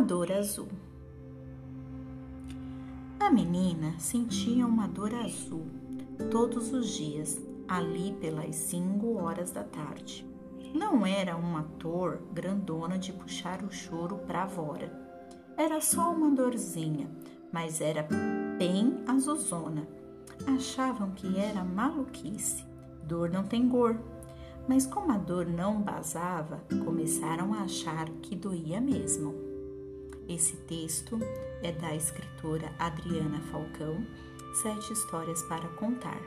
dor azul. A menina sentia uma dor azul todos os dias, ali pelas cinco horas da tarde. Não era uma dor grandona de puxar o choro para fora. Era só uma dorzinha, mas era bem azulzona. Achavam que era maluquice. Dor não tem cor. Mas como a dor não basava, começaram a achar que doía mesmo. Esse texto é da escritora Adriana Falcão, Sete Histórias para Contar.